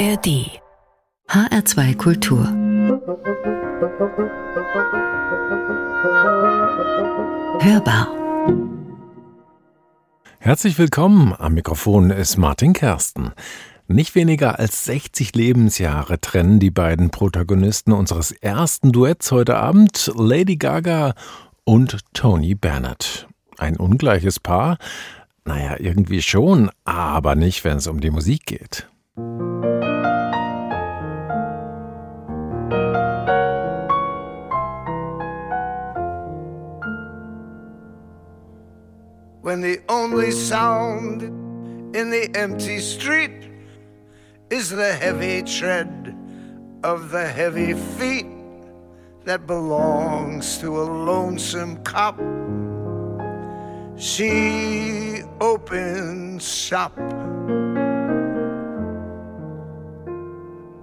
ARD HR2 Kultur Hörbar Herzlich willkommen. Am Mikrofon ist Martin Kersten. Nicht weniger als 60 Lebensjahre trennen die beiden Protagonisten unseres ersten Duetts heute Abend, Lady Gaga und Tony Bennett. Ein ungleiches Paar? Naja, irgendwie schon, aber nicht, wenn es um die Musik geht. When the only sound in the empty street is the heavy tread of the heavy feet that belongs to a lonesome cop. She opens shop.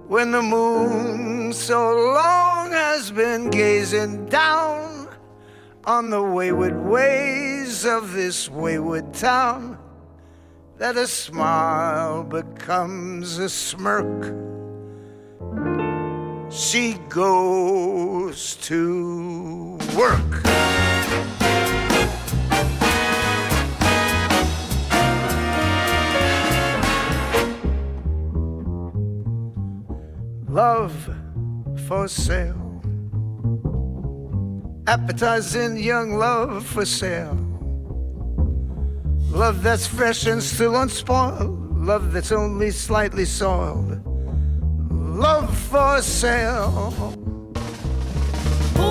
When the moon so long has been gazing down on the wayward ways of this wayward town that a smile becomes a smirk. She goes to work. Love for sale appetizing young love for sale. Love that's fresh and still unspoiled, love that's only slightly soiled. Love for sale. Who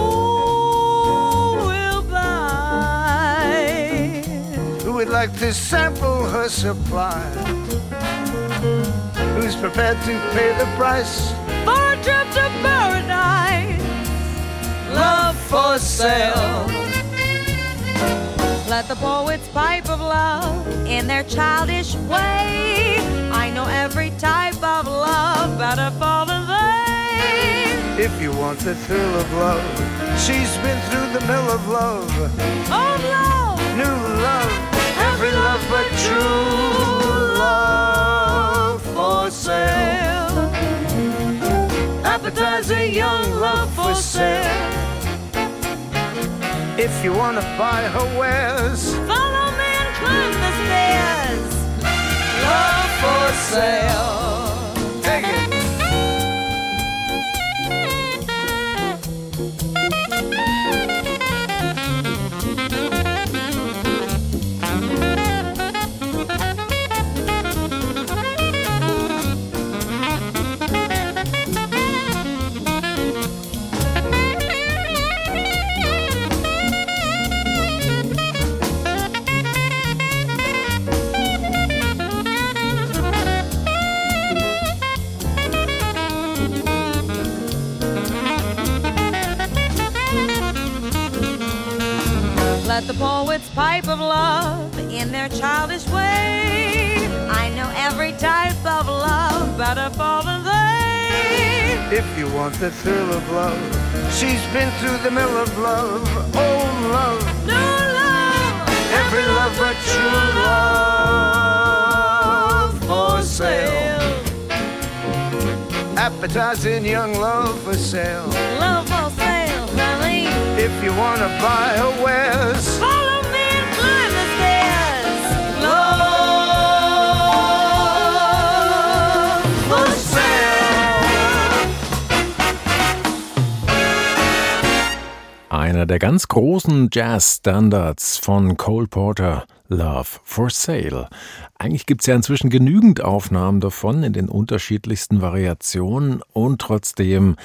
will buy? Who would like to sample her supply? Who's prepared to pay the price for a trip to for sale. Let the poets pipe of love in their childish way. I know every type of love better far than they. If you want the thrill of love, she's been through the mill of love. Old love, new love, every love but true love for sale. Appetizing young love for sale. If you wanna buy her wares, follow me and climb the stairs. Love for sale. Take it. Let the poets pipe of love in their childish way. I know every type of love better far than they. If you want the thrill of love, she's been through the mill of love. Old love, new love, every love but true love for sale. Appetizing young love for sale. Love for sale. If you wanna buy her wares, follow me and climb the stairs. Love for sale. Einer der ganz großen Jazz-Standards von Cole Porter, Love for Sale. Eigentlich gibt es ja inzwischen genügend Aufnahmen davon in den unterschiedlichsten Variationen und trotzdem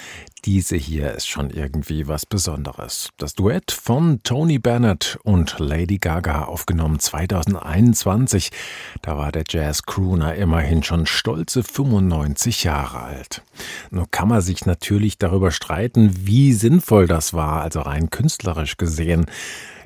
diese hier ist schon irgendwie was Besonderes. Das Duett von Tony Bennett und Lady Gaga aufgenommen 2021. Da war der Jazz-Crooner immerhin schon stolze 95 Jahre alt. Nur kann man sich natürlich darüber streiten, wie sinnvoll das war, also rein künstlerisch gesehen.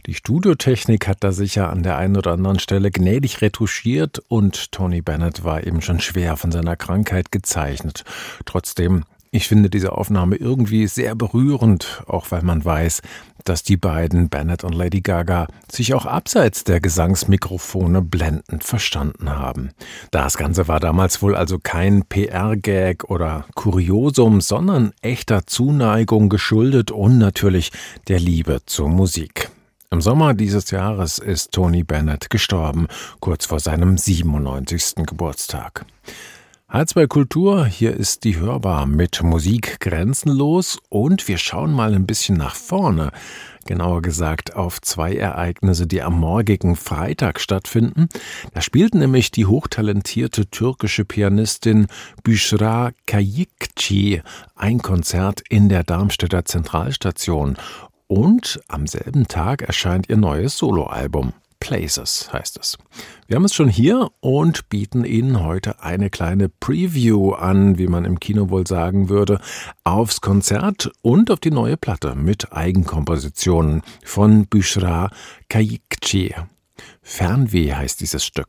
Die Studiotechnik hat da sicher an der einen oder anderen Stelle gnädig retuschiert und Tony Bennett war eben schon schwer von seiner Krankheit gezeichnet. Trotzdem Ich finde diese Aufnahme irgendwie sehr berührend, auch weil man weiß, dass die beiden, Bennett und Lady Gaga, sich auch abseits der Gesangsmikrofone blendend verstanden haben. Das Ganze war damals wohl also kein PR-Gag oder Kuriosum, sondern echter Zuneigung geschuldet und natürlich der Liebe zur Musik. Im Sommer dieses Jahres ist Tony Bennett gestorben, kurz vor seinem 97. Geburtstag. H2 Kultur, hier ist die Hörbar mit Musik grenzenlos und wir schauen mal ein bisschen nach vorne. Genauer gesagt auf zwei Ereignisse, die am morgigen Freitag stattfinden. Da spielt nämlich die hochtalentierte türkische Pianistin Büschra Kayikci ein Konzert in der Darmstädter Zentralstation. Und am selben Tag erscheint ihr neues Soloalbum. Places heißt es. Wir haben es schon hier und bieten Ihnen heute eine kleine Preview an, wie man im Kino wohl sagen würde, aufs Konzert und auf die neue Platte mit Eigenkompositionen von Büschra Kayikci. Fernweh heißt dieses Stück.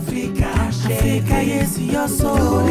Africa, Africa, yes, your soul,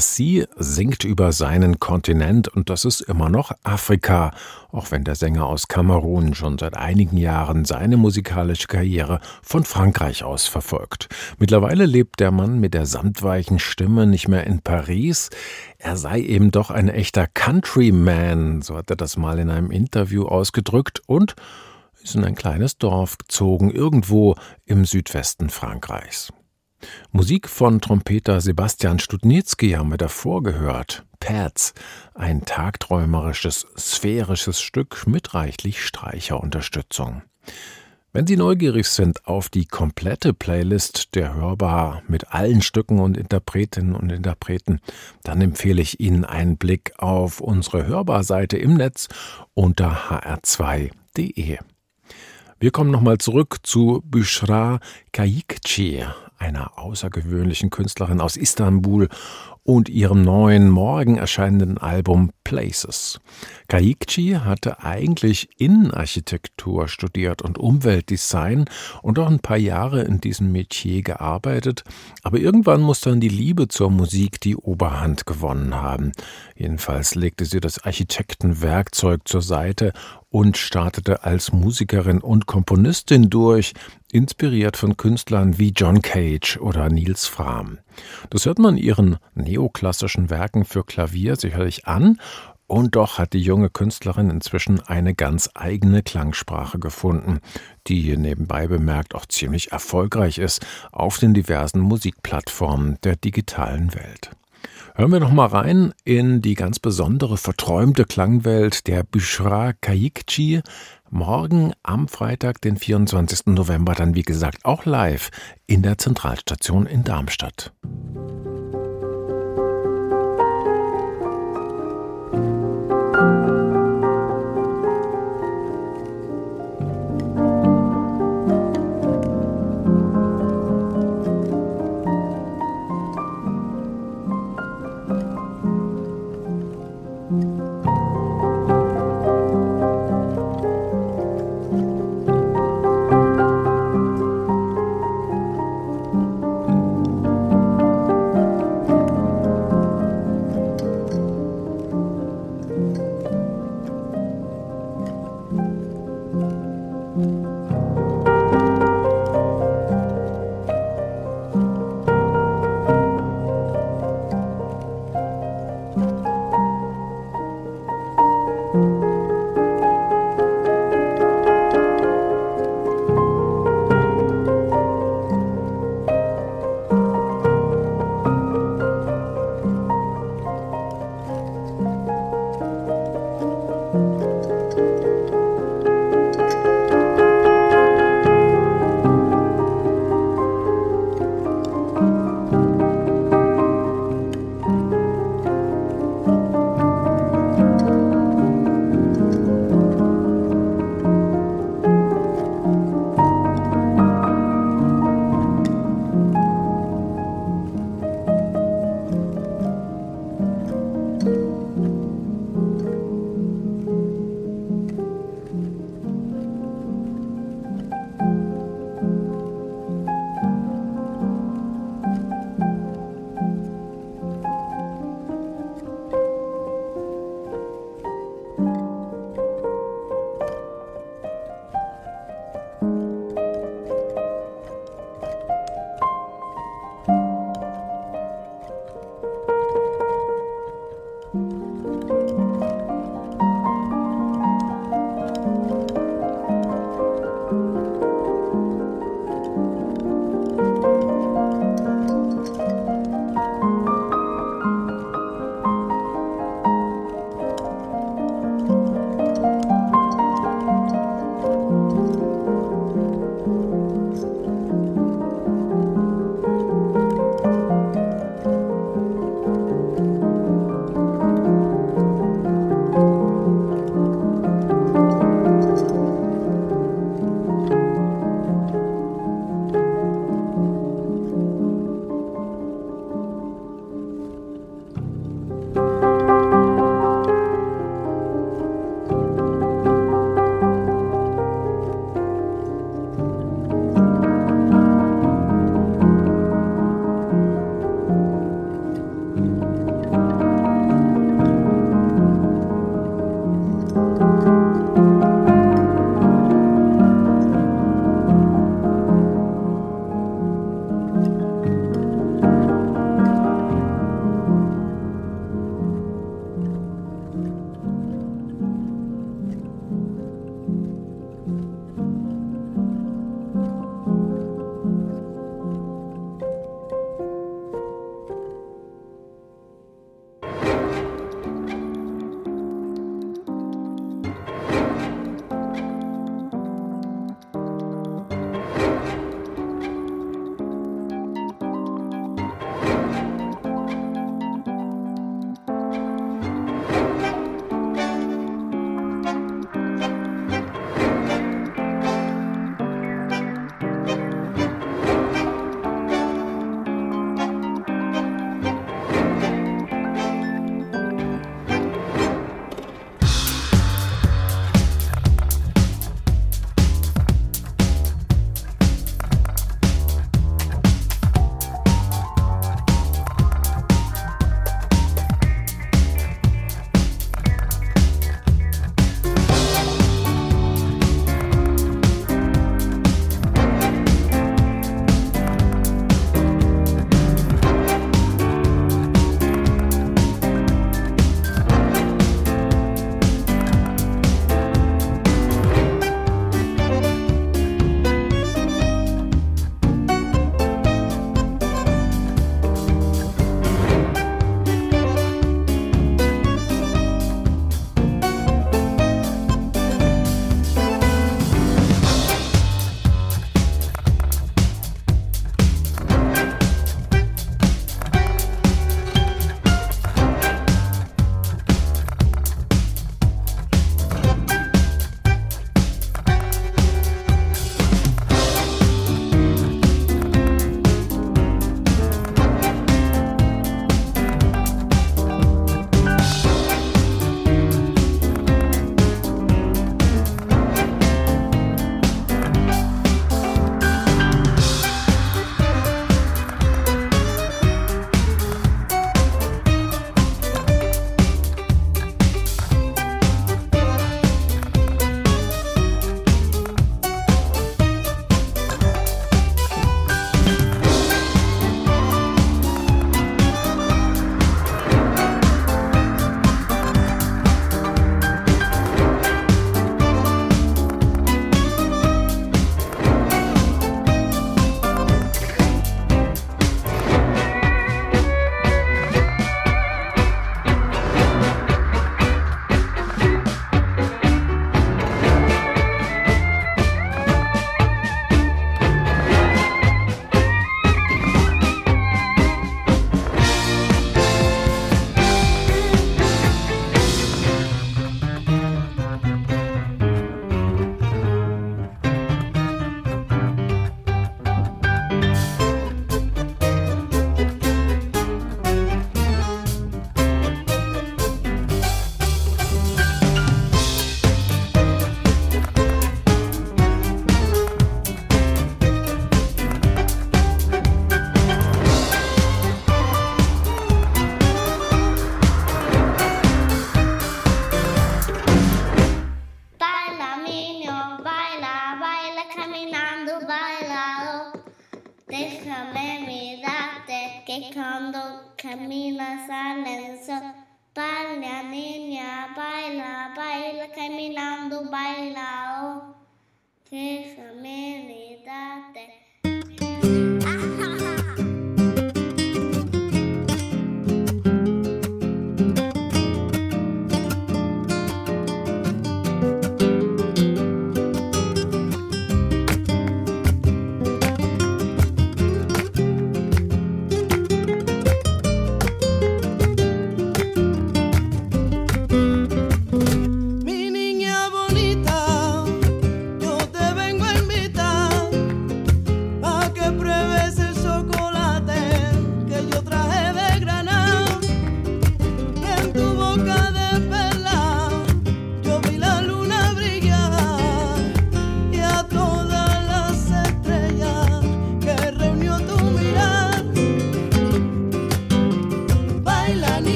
Bassi singt über seinen Kontinent und das ist immer noch Afrika, auch wenn der Sänger aus Kamerun schon seit einigen Jahren seine musikalische Karriere von Frankreich aus verfolgt. Mittlerweile lebt der Mann mit der samtweichen Stimme nicht mehr in Paris. Er sei eben doch ein echter Countryman, so hat er das mal in einem Interview ausgedrückt und ist in ein kleines Dorf gezogen, irgendwo im Südwesten Frankreichs. Musik von Trompeter Sebastian Studnitzky haben wir davor gehört. Pads, ein tagträumerisches, sphärisches Stück mit reichlich Streicherunterstützung. Wenn Sie neugierig sind auf die komplette Playlist der Hörbar mit allen Stücken und Interpretinnen und Interpreten, dann empfehle ich Ihnen einen Blick auf unsere Hörbar-Seite im Netz unter hr2.de. Wir kommen nochmal zurück zu Büshra Kayikci, einer außergewöhnlichen Künstlerin aus Istanbul und ihrem neuen morgen erscheinenden Album Places. Kaikchi hatte eigentlich Innenarchitektur studiert und Umweltdesign und auch ein paar Jahre in diesem Metier gearbeitet, aber irgendwann muss dann die Liebe zur Musik die Oberhand gewonnen haben. Jedenfalls legte sie das Architektenwerkzeug zur Seite und startete als Musikerin und Komponistin durch, inspiriert von Künstlern wie John Cage oder Niels Fram. Das hört man ihren neoklassischen Werken für Klavier sicherlich an, und doch hat die junge Künstlerin inzwischen eine ganz eigene Klangsprache gefunden, die hier nebenbei bemerkt auch ziemlich erfolgreich ist auf den diversen Musikplattformen der digitalen Welt. Hören wir noch mal rein in die ganz besondere verträumte Klangwelt der Bushra Kayikchi. Morgen am Freitag, den 24. November, dann wie gesagt auch live in der Zentralstation in Darmstadt.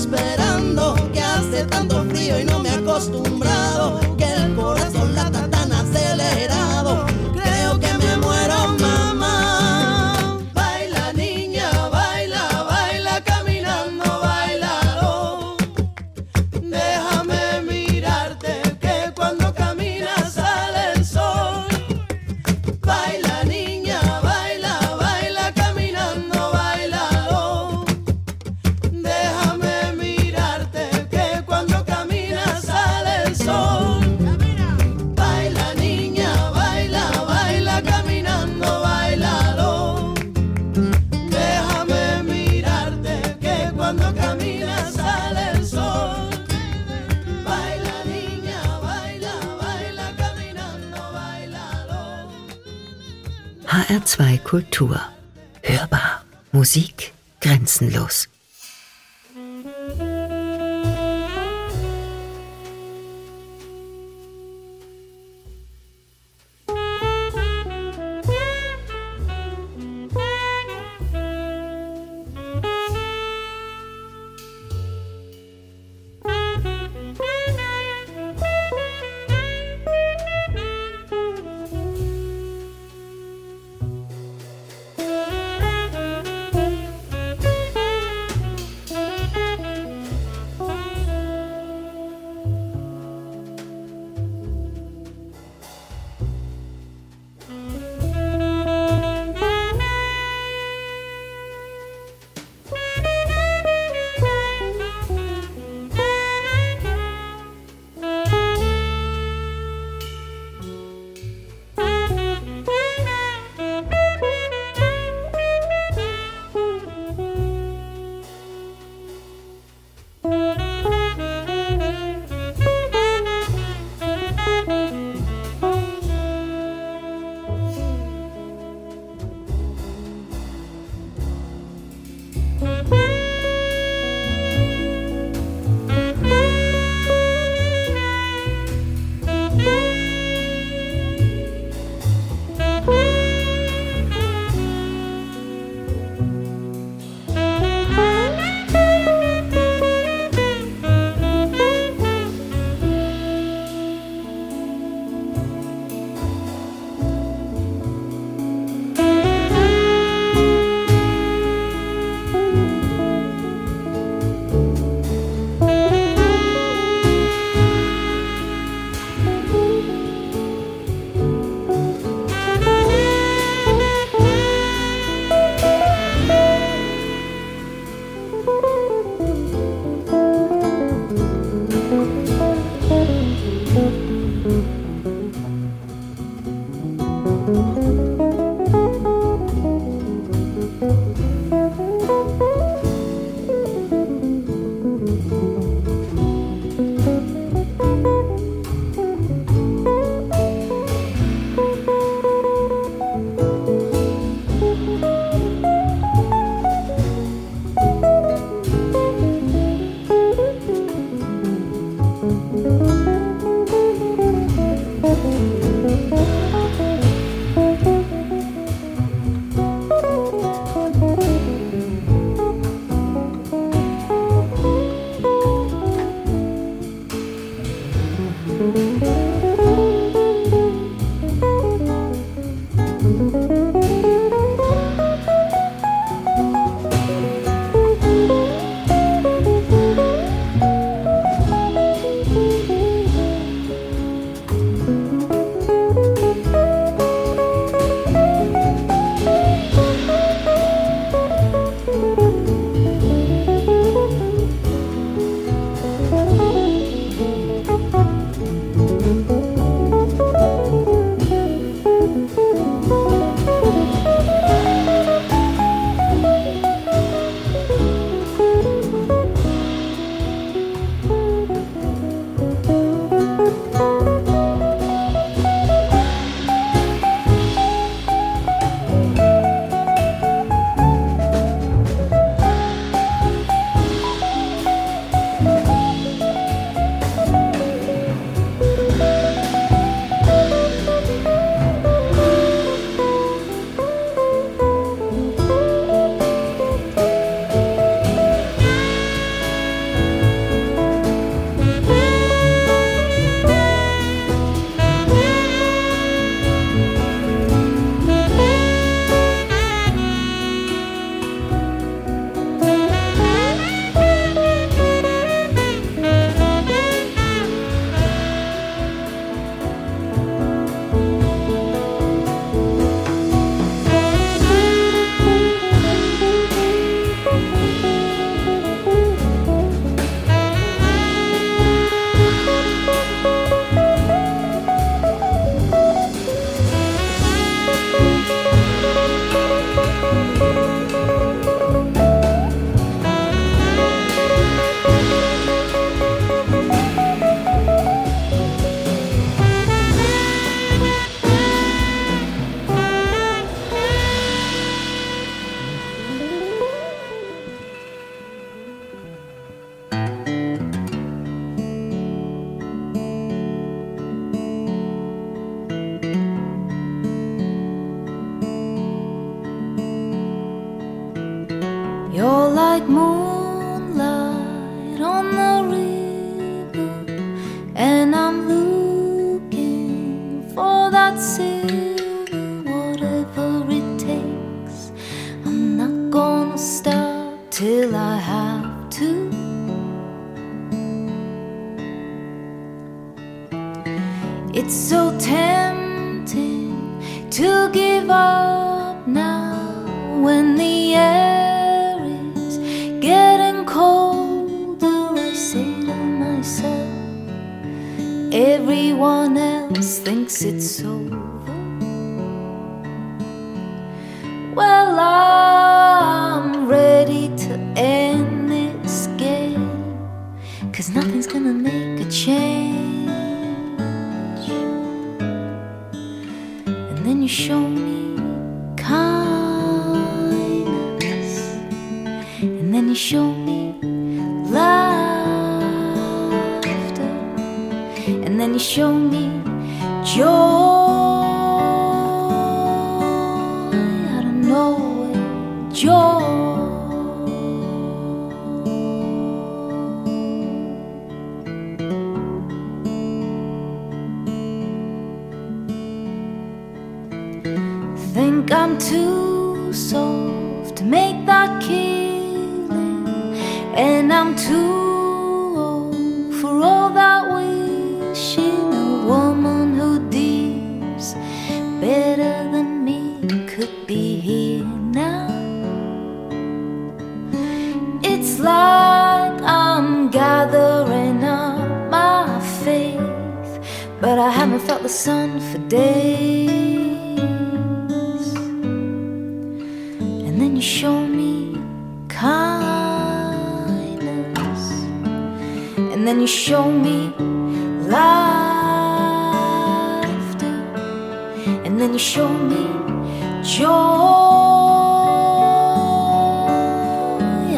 despair. Kultur. Well, I'm ready to end this game, cause nothing's gonna make a change. And then you show me kindness, and then you show me laughter, and then you show me joy. Too soft to make that killing, and I'm too old for all that wishing. A woman who deals better than me could be here now. It's like I'm gathering up my faith, but I haven't felt the sun for days. Then you show me laughter, and then you show me joy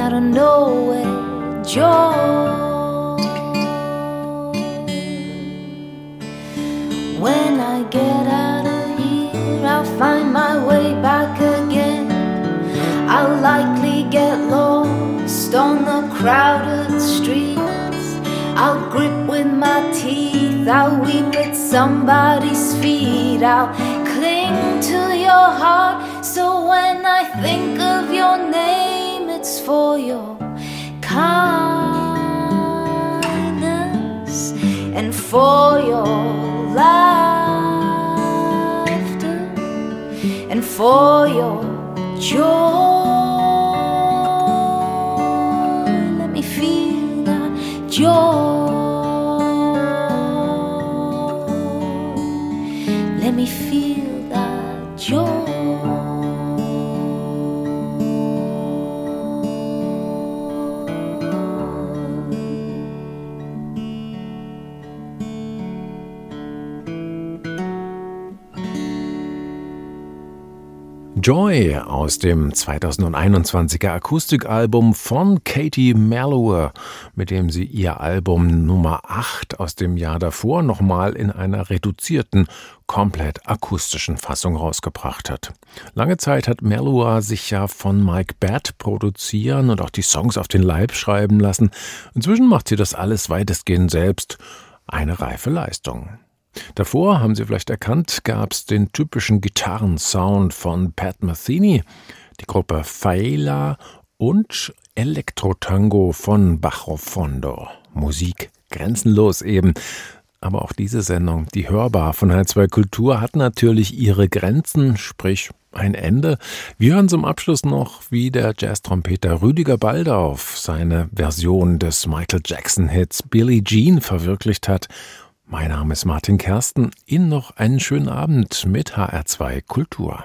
out of nowhere, joy. When I get with my teeth, I'll weep at somebody's feet. I'll cling to your heart. So when I think of your name, it's for your kindness and for your laughter and for your joy. Let me feel that joy. Joy aus dem 2021er Akustikalbum von Katie Mellower, mit dem sie ihr Album Nummer 8 aus dem Jahr davor nochmal in einer reduzierten, komplett akustischen Fassung rausgebracht hat. Lange Zeit hat Mellower sich ja von Mike Batt produzieren und auch die Songs auf den Leib schreiben lassen. Inzwischen macht sie das alles weitestgehend selbst. Eine reife Leistung. Davor, haben Sie vielleicht erkannt, gab es den typischen Gitarrensound von Pat Metheny, die Gruppe Faela und Elektrotango von Bajo Fondo. Musik grenzenlos eben. Aber auch diese Sendung, die hörbar von H2 Kultur, hat natürlich ihre Grenzen, sprich ein Ende. Wir hören zum Abschluss noch, wie der Jazztrompeter Rüdiger Baldauf seine Version des Michael Jackson-Hits Billie Jean verwirklicht hat. Mein Name ist Martin Kersten. Ihnen noch einen schönen Abend mit HR2 Kultur.